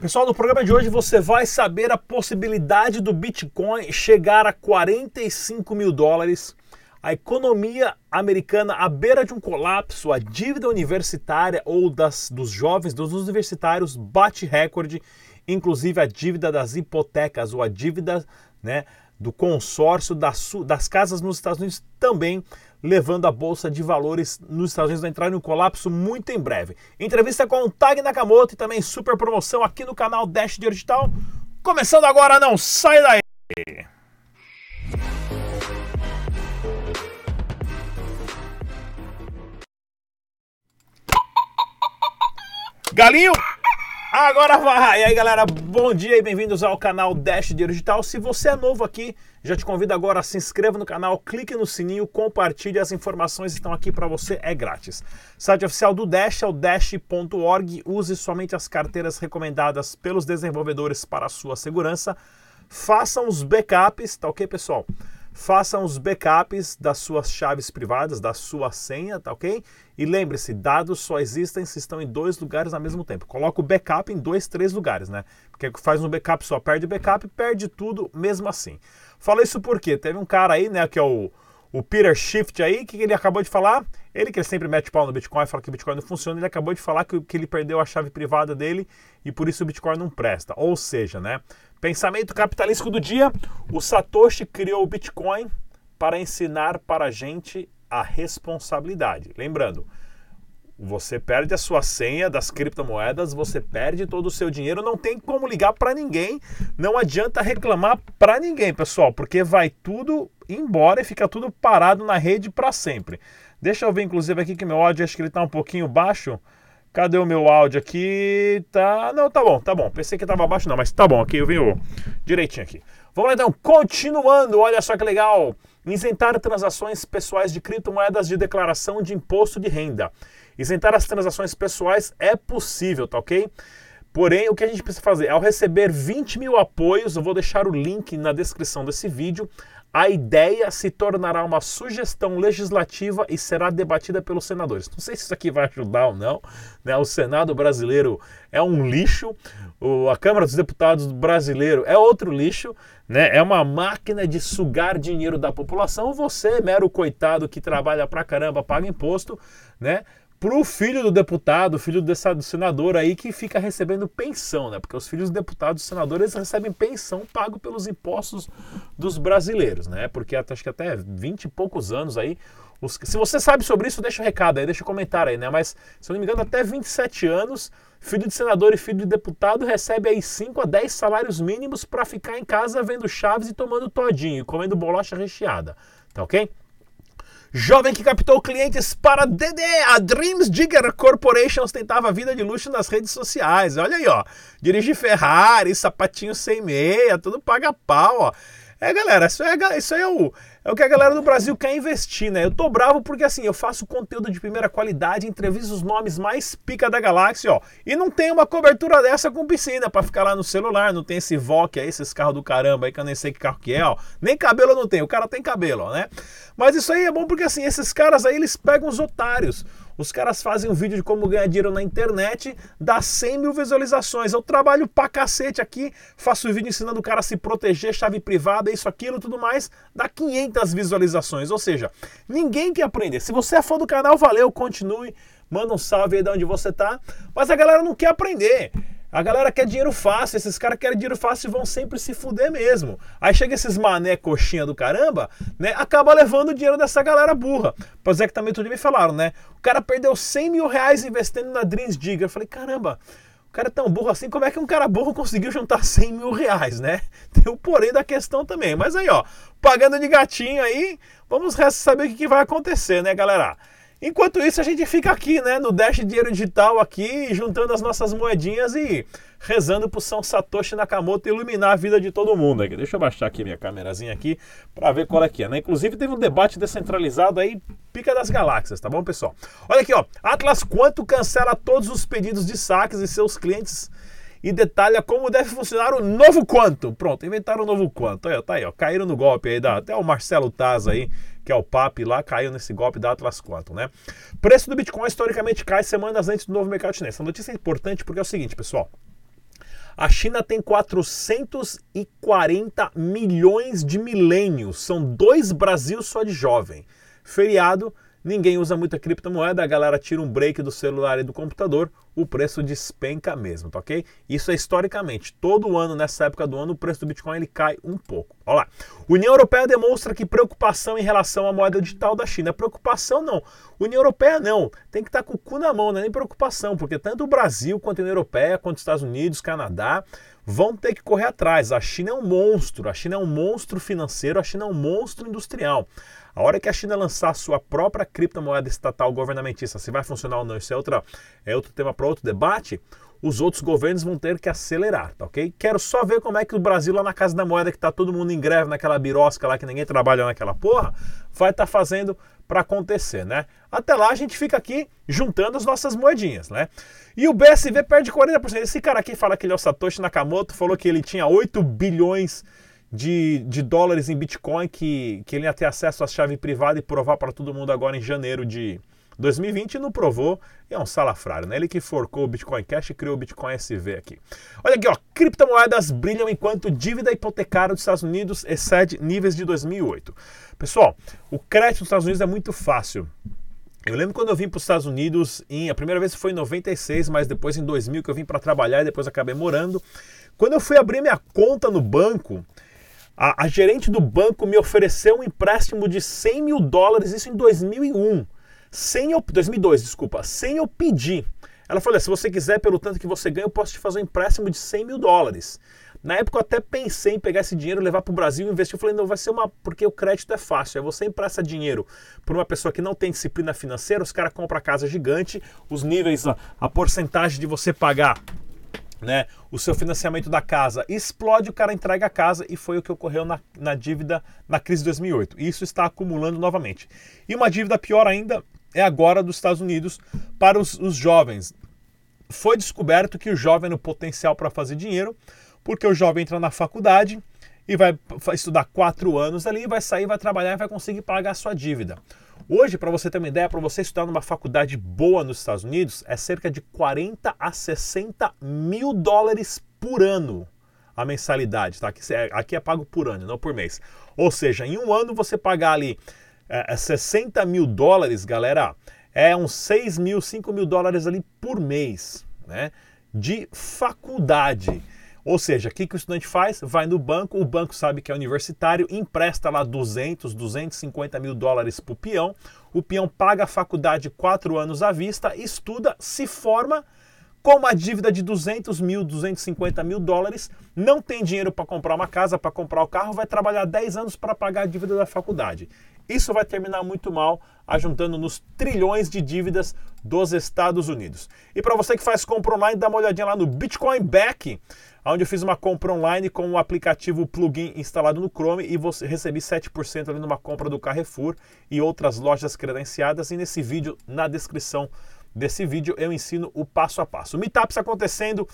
Pessoal, no programa de hoje você vai saber a possibilidade do Bitcoin chegar a 45 mil dólares, a economia americana à beira de um colapso, a dívida universitária ou das, dos jovens, dos universitários, bate recorde, inclusive a dívida das hipotecas ou a dívida né, do consórcio das, das casas nos Estados Unidos também levando a bolsa de valores nos Estados Unidos a entrar em um colapso muito em breve. Entrevista com o Tag Nakamoto e também super promoção aqui no canal Dash Digital. Começando agora, não sai daí! Galinho! Agora vai! E aí galera, bom dia e bem-vindos ao canal Dash Digital. Se você é novo aqui, já te convido agora se inscreva no canal, clique no sininho, compartilhe as informações estão aqui para você, é grátis. Site oficial do Dash é o dash.org. Use somente as carteiras recomendadas pelos desenvolvedores para a sua segurança. Façam os backups, tá ok, pessoal? Façam os backups das suas chaves privadas, da sua senha, tá ok? E lembre-se, dados só existem se estão em dois lugares ao mesmo tempo. Coloca o backup em dois, três lugares, né? Porque faz um backup só, perde backup, perde tudo mesmo assim. Fala isso porque teve um cara aí, né, que é o, o Peter Shift aí, que ele acabou de falar, ele que ele sempre mete pau no Bitcoin, fala que o Bitcoin não funciona, ele acabou de falar que, que ele perdeu a chave privada dele e por isso o Bitcoin não presta. Ou seja, né, Pensamento capitalístico do dia: o Satoshi criou o Bitcoin para ensinar para a gente a responsabilidade. Lembrando, você perde a sua senha das criptomoedas, você perde todo o seu dinheiro, não tem como ligar para ninguém, não adianta reclamar para ninguém, pessoal, porque vai tudo embora e fica tudo parado na rede para sempre. Deixa eu ver, inclusive, aqui que meu áudio acho que ele está um pouquinho baixo. Cadê o meu áudio aqui? Tá. Não, tá bom, tá bom. Pensei que tava baixo, não, mas tá bom, aqui eu vim direitinho aqui. Vamos lá então, continuando, olha só que legal. Isentar transações pessoais de criptomoedas de declaração de imposto de renda. Isentar as transações pessoais é possível, tá ok? Porém, o que a gente precisa fazer? Ao receber 20 mil apoios, eu vou deixar o link na descrição desse vídeo a ideia se tornará uma sugestão legislativa e será debatida pelos senadores. Não sei se isso aqui vai ajudar ou não. Né? O Senado brasileiro é um lixo, o, a Câmara dos Deputados brasileiro é outro lixo, né? é uma máquina de sugar dinheiro da população. Você, mero coitado que trabalha pra caramba, paga imposto, né? Pro filho do deputado, filho do senador aí que fica recebendo pensão, né? Porque os filhos dos deputados e senadores recebem pensão pago pelos impostos dos brasileiros, né? Porque acho que até 20 e poucos anos aí. Os... se você sabe sobre isso, deixa o um recado aí, deixa o um comentário aí, né? Mas, se eu não me engano, até 27 anos, filho de senador e filho de deputado recebe aí 5 a 10 salários mínimos para ficar em casa vendo chaves e tomando todinho, comendo bolacha recheada. Tá ok? Jovem que captou clientes para DD, a Dreams Digger Corporation ostentava vida de luxo nas redes sociais. Olha aí, ó. Dirige Ferrari, sapatinho sem meia, tudo paga pau, ó. É, galera, isso, é, isso aí é o, é o que a galera do Brasil quer investir, né? Eu tô bravo porque assim, eu faço conteúdo de primeira qualidade, entrevisto os nomes mais pica da galáxia, ó. E não tem uma cobertura dessa com piscina para ficar lá no celular, não tem esse VOC aí, esses carros do caramba aí que eu nem sei que carro que é, ó. Nem cabelo não tem, o cara tem cabelo, ó, né? Mas isso aí é bom porque assim, esses caras aí, eles pegam os otários. Os caras fazem um vídeo de como ganhar dinheiro na internet, dá 100 mil visualizações. Eu trabalho pra cacete aqui, faço vídeo ensinando o cara a se proteger, chave privada, isso, aquilo, tudo mais, dá 500 visualizações. Ou seja, ninguém quer aprender. Se você é fã do canal, valeu, continue, manda um salve aí de onde você tá. Mas a galera não quer aprender. A galera quer dinheiro fácil, esses caras querem dinheiro fácil e vão sempre se fuder mesmo. Aí chega esses mané coxinha do caramba, né? Acaba levando o dinheiro dessa galera burra. Pois é que também tudo me falaram, né? O cara perdeu 100 mil reais investindo na Dreams Digger. Eu falei, caramba, o cara é tão burro assim, como é que um cara burro conseguiu juntar 100 mil reais, né? Tem o porém da questão também. Mas aí, ó, pagando de gatinho aí, vamos saber o que vai acontecer, né, galera? Enquanto isso, a gente fica aqui, né, no Dash Dinheiro Digital aqui, juntando as nossas moedinhas e rezando pro São Satoshi Nakamoto iluminar a vida de todo mundo aqui. Deixa eu baixar aqui minha câmerazinha aqui para ver qual é que é, né? Inclusive teve um debate descentralizado aí, pica das galáxias, tá bom, pessoal? Olha aqui, ó. Atlas Quanto cancela todos os pedidos de saques e seus clientes e detalha como deve funcionar o novo quanto. Pronto, inventaram o novo quanto. Aí, tá aí, ó. Caíram no golpe aí, da, até o Marcelo Taz aí, que é o PAP lá, caiu nesse golpe da Atlas Quantum, né? Preço do Bitcoin historicamente cai semanas antes do novo mercado chinês. Essa notícia é importante porque é o seguinte, pessoal. A China tem 440 milhões de milênios, são dois Brasil só de jovem. Feriado, ninguém usa muita criptomoeda, a galera tira um break do celular e do computador, o preço despenca mesmo, tá ok? Isso é historicamente. Todo ano, nessa época do ano, o preço do Bitcoin ele cai um pouco. Olha lá. União Europeia demonstra que preocupação em relação à moeda digital da China. Preocupação não. União Europeia não. Tem que estar tá com o cu na mão, não é nem preocupação, porque tanto o Brasil quanto a União Europeia, quanto os Estados Unidos, Canadá, vão ter que correr atrás. A China é um monstro, a China é um monstro financeiro, a China é um monstro industrial. A hora que a China lançar sua própria criptomoeda estatal governamentista, se vai funcionar ou não, isso é, outra, é outro tema para outro debate, os outros governos vão ter que acelerar, tá ok? Quero só ver como é que o Brasil, lá na Casa da Moeda, que está todo mundo em greve naquela birosca lá, que ninguém trabalha naquela porra, vai estar tá fazendo para acontecer, né? Até lá a gente fica aqui juntando as nossas moedinhas, né? E o BSV perde 40%. Esse cara aqui fala que ele é o Satoshi Nakamoto, falou que ele tinha 8 bilhões de, de dólares em Bitcoin que, que ele ia ter acesso à chave privada e provar para todo mundo agora em janeiro de 2020 e não provou. E é um salafrário, né? Ele que forcou o Bitcoin Cash e criou o Bitcoin SV aqui. Olha aqui, ó. Criptomoedas brilham enquanto dívida hipotecária dos Estados Unidos excede níveis de 2008. Pessoal, o crédito dos Estados Unidos é muito fácil. Eu lembro quando eu vim para os Estados Unidos, em, a primeira vez foi em 96, mas depois em 2000 que eu vim para trabalhar e depois acabei morando. Quando eu fui abrir minha conta no banco, a, a, gerente do banco me ofereceu um empréstimo de 100 mil dólares, isso em 2001. Sem eu, 2002, desculpa, sem eu pedir. Ela falou: se você quiser, pelo tanto que você ganha, eu posso te fazer um empréstimo de 100 mil dólares. Na época eu até pensei em pegar esse dinheiro, levar para o Brasil e investir. Eu falei, não, vai ser uma. Porque o crédito é fácil. É você empresta dinheiro para uma pessoa que não tem disciplina financeira, os caras compram a casa gigante, os níveis, a, a porcentagem de você pagar né, o seu financiamento da casa explode, o cara entrega a casa e foi o que ocorreu na, na dívida na crise de 2008. Isso está acumulando novamente. E uma dívida pior ainda é agora dos Estados Unidos para os, os jovens. Foi descoberto que o jovem no potencial para fazer dinheiro, porque o jovem entra na faculdade e vai estudar quatro anos ali, vai sair, vai trabalhar e vai conseguir pagar a sua dívida. Hoje, para você ter uma ideia, para você estudar numa faculdade boa nos Estados Unidos, é cerca de 40 a 60 mil dólares por ano a mensalidade, tá? Aqui é, aqui é pago por ano, não por mês. Ou seja, em um ano você pagar ali é, 60 é mil dólares, galera, é uns 6 mil, 5 mil dólares ali por mês, né? De faculdade. Ou seja, o que, que o estudante faz? Vai no banco, o banco sabe que é universitário, empresta lá 200, 250 mil dólares para o peão, o peão paga a faculdade quatro anos à vista, estuda, se forma com uma dívida de 200 mil, 250 mil dólares, não tem dinheiro para comprar uma casa, para comprar o carro, vai trabalhar 10 anos para pagar a dívida da faculdade. Isso vai terminar muito mal, ajuntando nos trilhões de dívidas dos Estados Unidos. E para você que faz compra online, dá uma olhadinha lá no Bitcoin Back onde eu fiz uma compra online com o aplicativo plugin instalado no Chrome e você recebi 7% ali numa compra do Carrefour e outras lojas credenciadas. E nesse vídeo, na descrição desse vídeo, eu ensino o passo a passo. O Meetup está acontecendo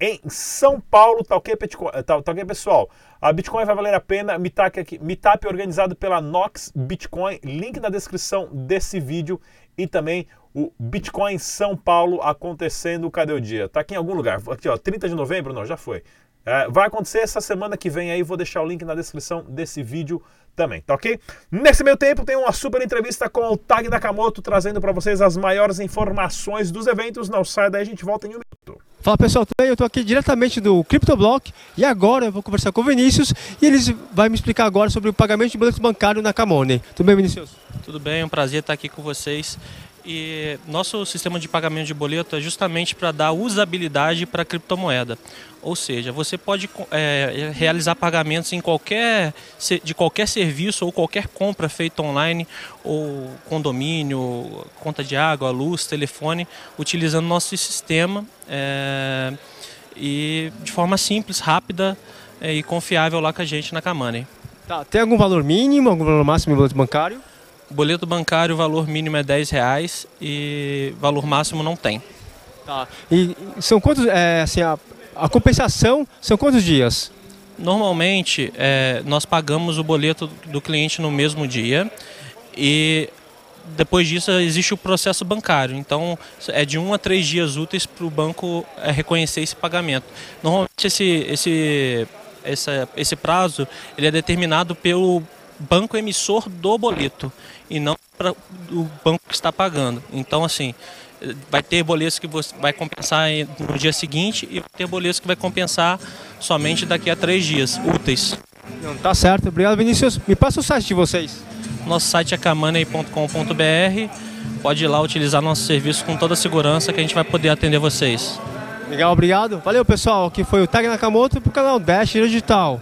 em São Paulo, tá ok, tá, tá ok, pessoal? A Bitcoin vai valer a pena. Meetup, aqui, Meetup organizado pela Nox Bitcoin, link na descrição desse vídeo e também o Bitcoin São Paulo acontecendo. Cadê o dia? Tá aqui em algum lugar. Aqui, ó, 30 de novembro? Não, já foi. É, vai acontecer essa semana que vem aí, vou deixar o link na descrição desse vídeo também, tá ok? Nesse meio tempo tem uma super entrevista com o Tag Nakamoto, trazendo para vocês as maiores informações dos eventos. Não sai daí, a gente volta em um minuto. Fala pessoal, tudo bem? Eu estou aqui diretamente do CryptoBlock e agora eu vou conversar com o Vinícius e ele vai me explicar agora sobre o pagamento de boleto bancário na Camone. Tudo bem, Vinícius? Tudo bem, é um prazer estar aqui com vocês. E nosso sistema de pagamento de boleto é justamente para dar usabilidade para a criptomoeda. Ou seja, você pode é, realizar pagamentos em qualquer, de qualquer serviço ou qualquer compra feita online, ou condomínio, conta de água, luz, telefone, utilizando nosso sistema é, e de forma simples, rápida é, e confiável lá com a gente na Kamani. Tá, tem algum valor mínimo, algum valor máximo em boleto bancário? Boleto bancário, o valor mínimo é 10 reais e valor máximo não tem. Tá. E são quantos, é, assim, a, a compensação são quantos dias? Normalmente, é, nós pagamos o boleto do cliente no mesmo dia e depois disso existe o processo bancário. Então é de um a três dias úteis para o banco é, reconhecer esse pagamento. Normalmente esse, esse, essa, esse prazo ele é determinado pelo banco emissor do boleto e não para o banco que está pagando. Então assim vai ter boletos que você vai compensar no dia seguinte e vai ter boletos que vai compensar somente daqui a três dias úteis. Não, tá certo. Obrigado, Vinícius. Me passa o site de vocês. Nosso site é camanei.com.br. Pode ir lá utilizar nosso serviço com toda a segurança que a gente vai poder atender vocês. Legal, obrigado. Valeu, pessoal. Aqui foi o Tag Nakamoto para o canal Dash Digital.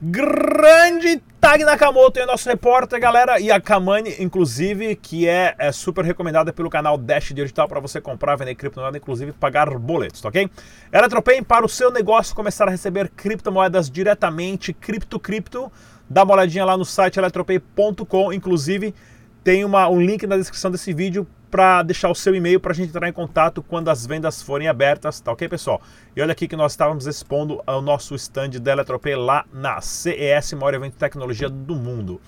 Grande Tag Nakamoto é nosso repórter, galera. E a Kamani, inclusive, que é, é super recomendada pelo canal Dash Digital para você comprar, vender criptomoeda, inclusive pagar boletos, tá ok? Eletropay para o seu negócio começar a receber criptomoedas diretamente, cripto cripto. Dá uma olhadinha lá no site eletropay.com, inclusive tem uma, um link na descrição desse vídeo para deixar o seu e-mail para a gente entrar em contato quando as vendas forem abertas, tá ok, pessoal? E olha aqui que nós estávamos expondo o nosso stand da Eletropay lá na CES, maior evento de tecnologia do mundo.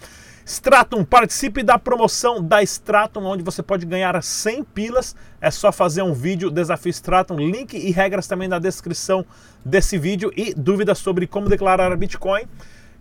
Stratum, participe da promoção da Stratum, onde você pode ganhar 100 pilas. É só fazer um vídeo, desafio Stratum, link e regras também na descrição desse vídeo e dúvidas sobre como declarar Bitcoin.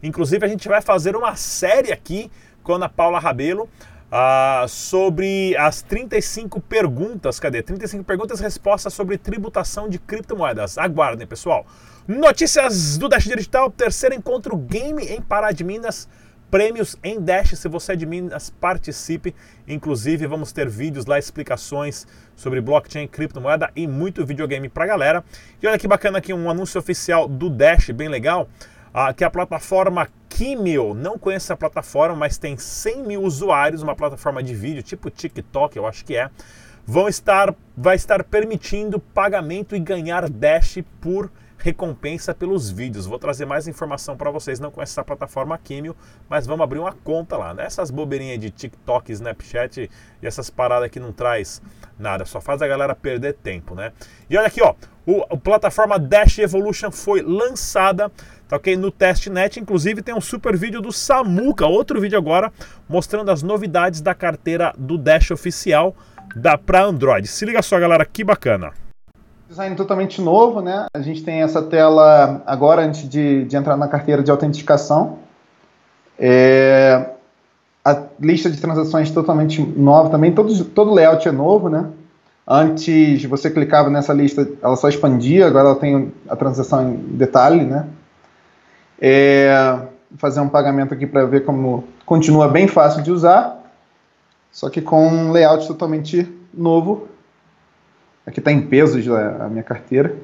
Inclusive, a gente vai fazer uma série aqui com a Ana Paula Rabelo Uh, sobre as 35 perguntas, cadê? 35 perguntas e respostas sobre tributação de criptomoedas. Aguardem, pessoal. Notícias do Dash Digital, terceiro encontro Game em Pará de Minas. Prêmios em Dash, se você é de Minas, participe. Inclusive, vamos ter vídeos lá, explicações sobre blockchain, criptomoeda e muito videogame pra galera. E olha que bacana aqui, um anúncio oficial do Dash, bem legal ah, que a plataforma Kimio. Não conheço a plataforma, mas tem 100 mil usuários, uma plataforma de vídeo tipo TikTok, eu acho que é. Vão estar, vai estar permitindo pagamento e ganhar Dash por recompensa pelos vídeos. Vou trazer mais informação para vocês. Não conheço essa plataforma Kimio, mas vamos abrir uma conta lá. Né? Essas bobeirinhas de TikTok, Snapchat e essas paradas que não traz nada, só faz a galera perder tempo, né? E olha aqui, ó, o, a plataforma Dash Evolution foi lançada Tá ok? No testnet, inclusive, tem um super vídeo do Samuca, outro vídeo agora, mostrando as novidades da carteira do Dash oficial da para Android. Se liga só, galera, que bacana. Design totalmente novo, né? A gente tem essa tela agora antes de, de entrar na carteira de autenticação. É, a lista de transações totalmente nova também, todo, todo layout é novo, né? Antes você clicava nessa lista, ela só expandia, agora ela tem a transação em detalhe, né? É, fazer um pagamento aqui para ver como continua bem fácil de usar, só que com um layout totalmente novo. Aqui está em pesos a minha carteira.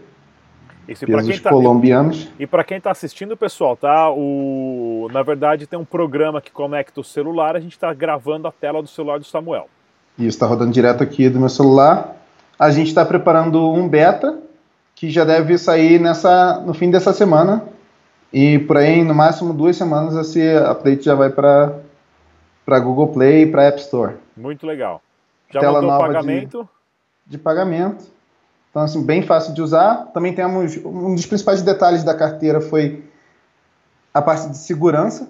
Isso, pesos tá, colombianos. E para quem está assistindo, pessoal, tá? O, na verdade, tem um programa que conecta o celular. A gente está gravando a tela do celular do Samuel. Isso, está rodando direto aqui do meu celular. A gente está preparando um beta que já deve sair nessa, no fim dessa semana. E por aí, no máximo duas semanas, esse update já vai para Google Play e para App Store. Muito legal. Já Tela mandou nova pagamento? De, de, pagamento. Então, assim, bem fácil de usar. Também temos um dos principais detalhes da carteira foi a parte de segurança.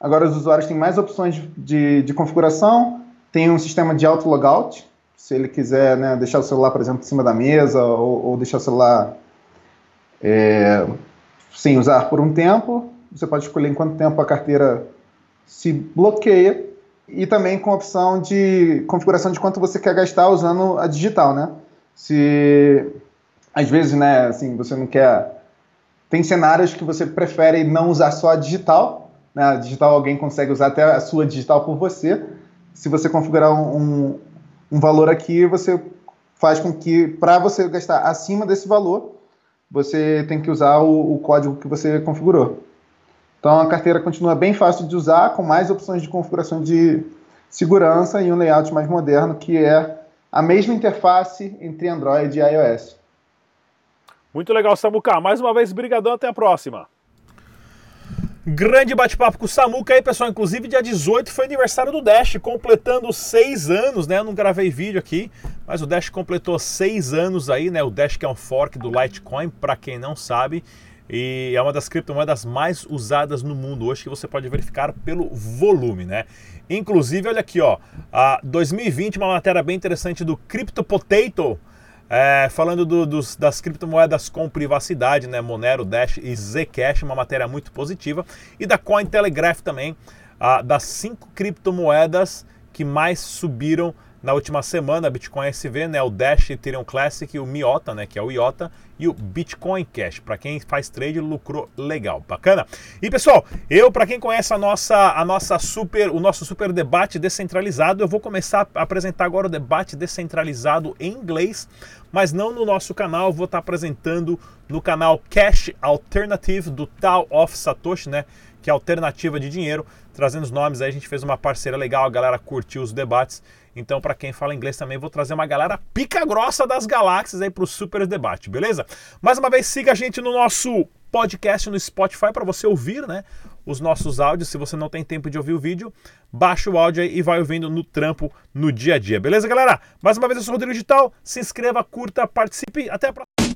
Agora os usuários têm mais opções de, de configuração. Tem um sistema de auto logout. Se ele quiser né, deixar o celular, por exemplo, em cima da mesa ou, ou deixar o celular é, sem usar por um tempo. Você pode escolher em quanto tempo a carteira se bloqueia e também com a opção de configuração de quanto você quer gastar usando a digital, né? Se às vezes, né, assim, você não quer tem cenários que você prefere não usar só a digital, né? A digital alguém consegue usar até a sua digital por você. Se você configurar um, um valor aqui, você faz com que para você gastar acima desse valor, você tem que usar o, o código que você configurou. Então a carteira continua bem fácil de usar, com mais opções de configuração de segurança e um layout mais moderno, que é a mesma interface entre Android e iOS. Muito legal, Samuca. Mais uma vez, brigadão, até a próxima. Grande bate-papo com o Samuca aí, pessoal. Inclusive, dia 18 foi aniversário do Dash, completando seis anos, né? Eu não gravei vídeo aqui, mas o Dash completou seis anos aí, né? O Dash que é um fork do Litecoin, para quem não sabe. E é uma das criptomoedas mais usadas no mundo hoje que você pode verificar pelo volume, né? Inclusive, olha aqui, ó, a 2020 uma matéria bem interessante do Crypto Potato, é, falando do, dos, das criptomoedas com privacidade, né? Monero, Dash e Zcash, uma matéria muito positiva, e da Cointelegraph também, das cinco criptomoedas que mais subiram na última semana, Bitcoin SV, né, o Dash Ethereum Classic, o Miota, né, que é o IOTA, e o Bitcoin Cash. Para quem faz trade, lucrou legal, bacana. E pessoal, eu para quem conhece a nossa a nossa super o nosso super debate descentralizado, eu vou começar a apresentar agora o debate descentralizado em inglês, mas não no nosso canal, vou estar apresentando no canal Cash Alternative do Tal of Satoshi, né? Que é alternativa de dinheiro, trazendo os nomes aí, a gente fez uma parceria legal, a galera curtiu os debates então, para quem fala inglês também, vou trazer uma galera pica grossa das galáxias aí para o super debate, beleza? Mais uma vez, siga a gente no nosso podcast no Spotify para você ouvir, né? Os nossos áudios. Se você não tem tempo de ouvir o vídeo, baixa o áudio aí e vai ouvindo no trampo no dia a dia, beleza, galera? Mais uma vez, eu sou o Rodrigo Digital. Se inscreva, curta, participe. Até a próxima.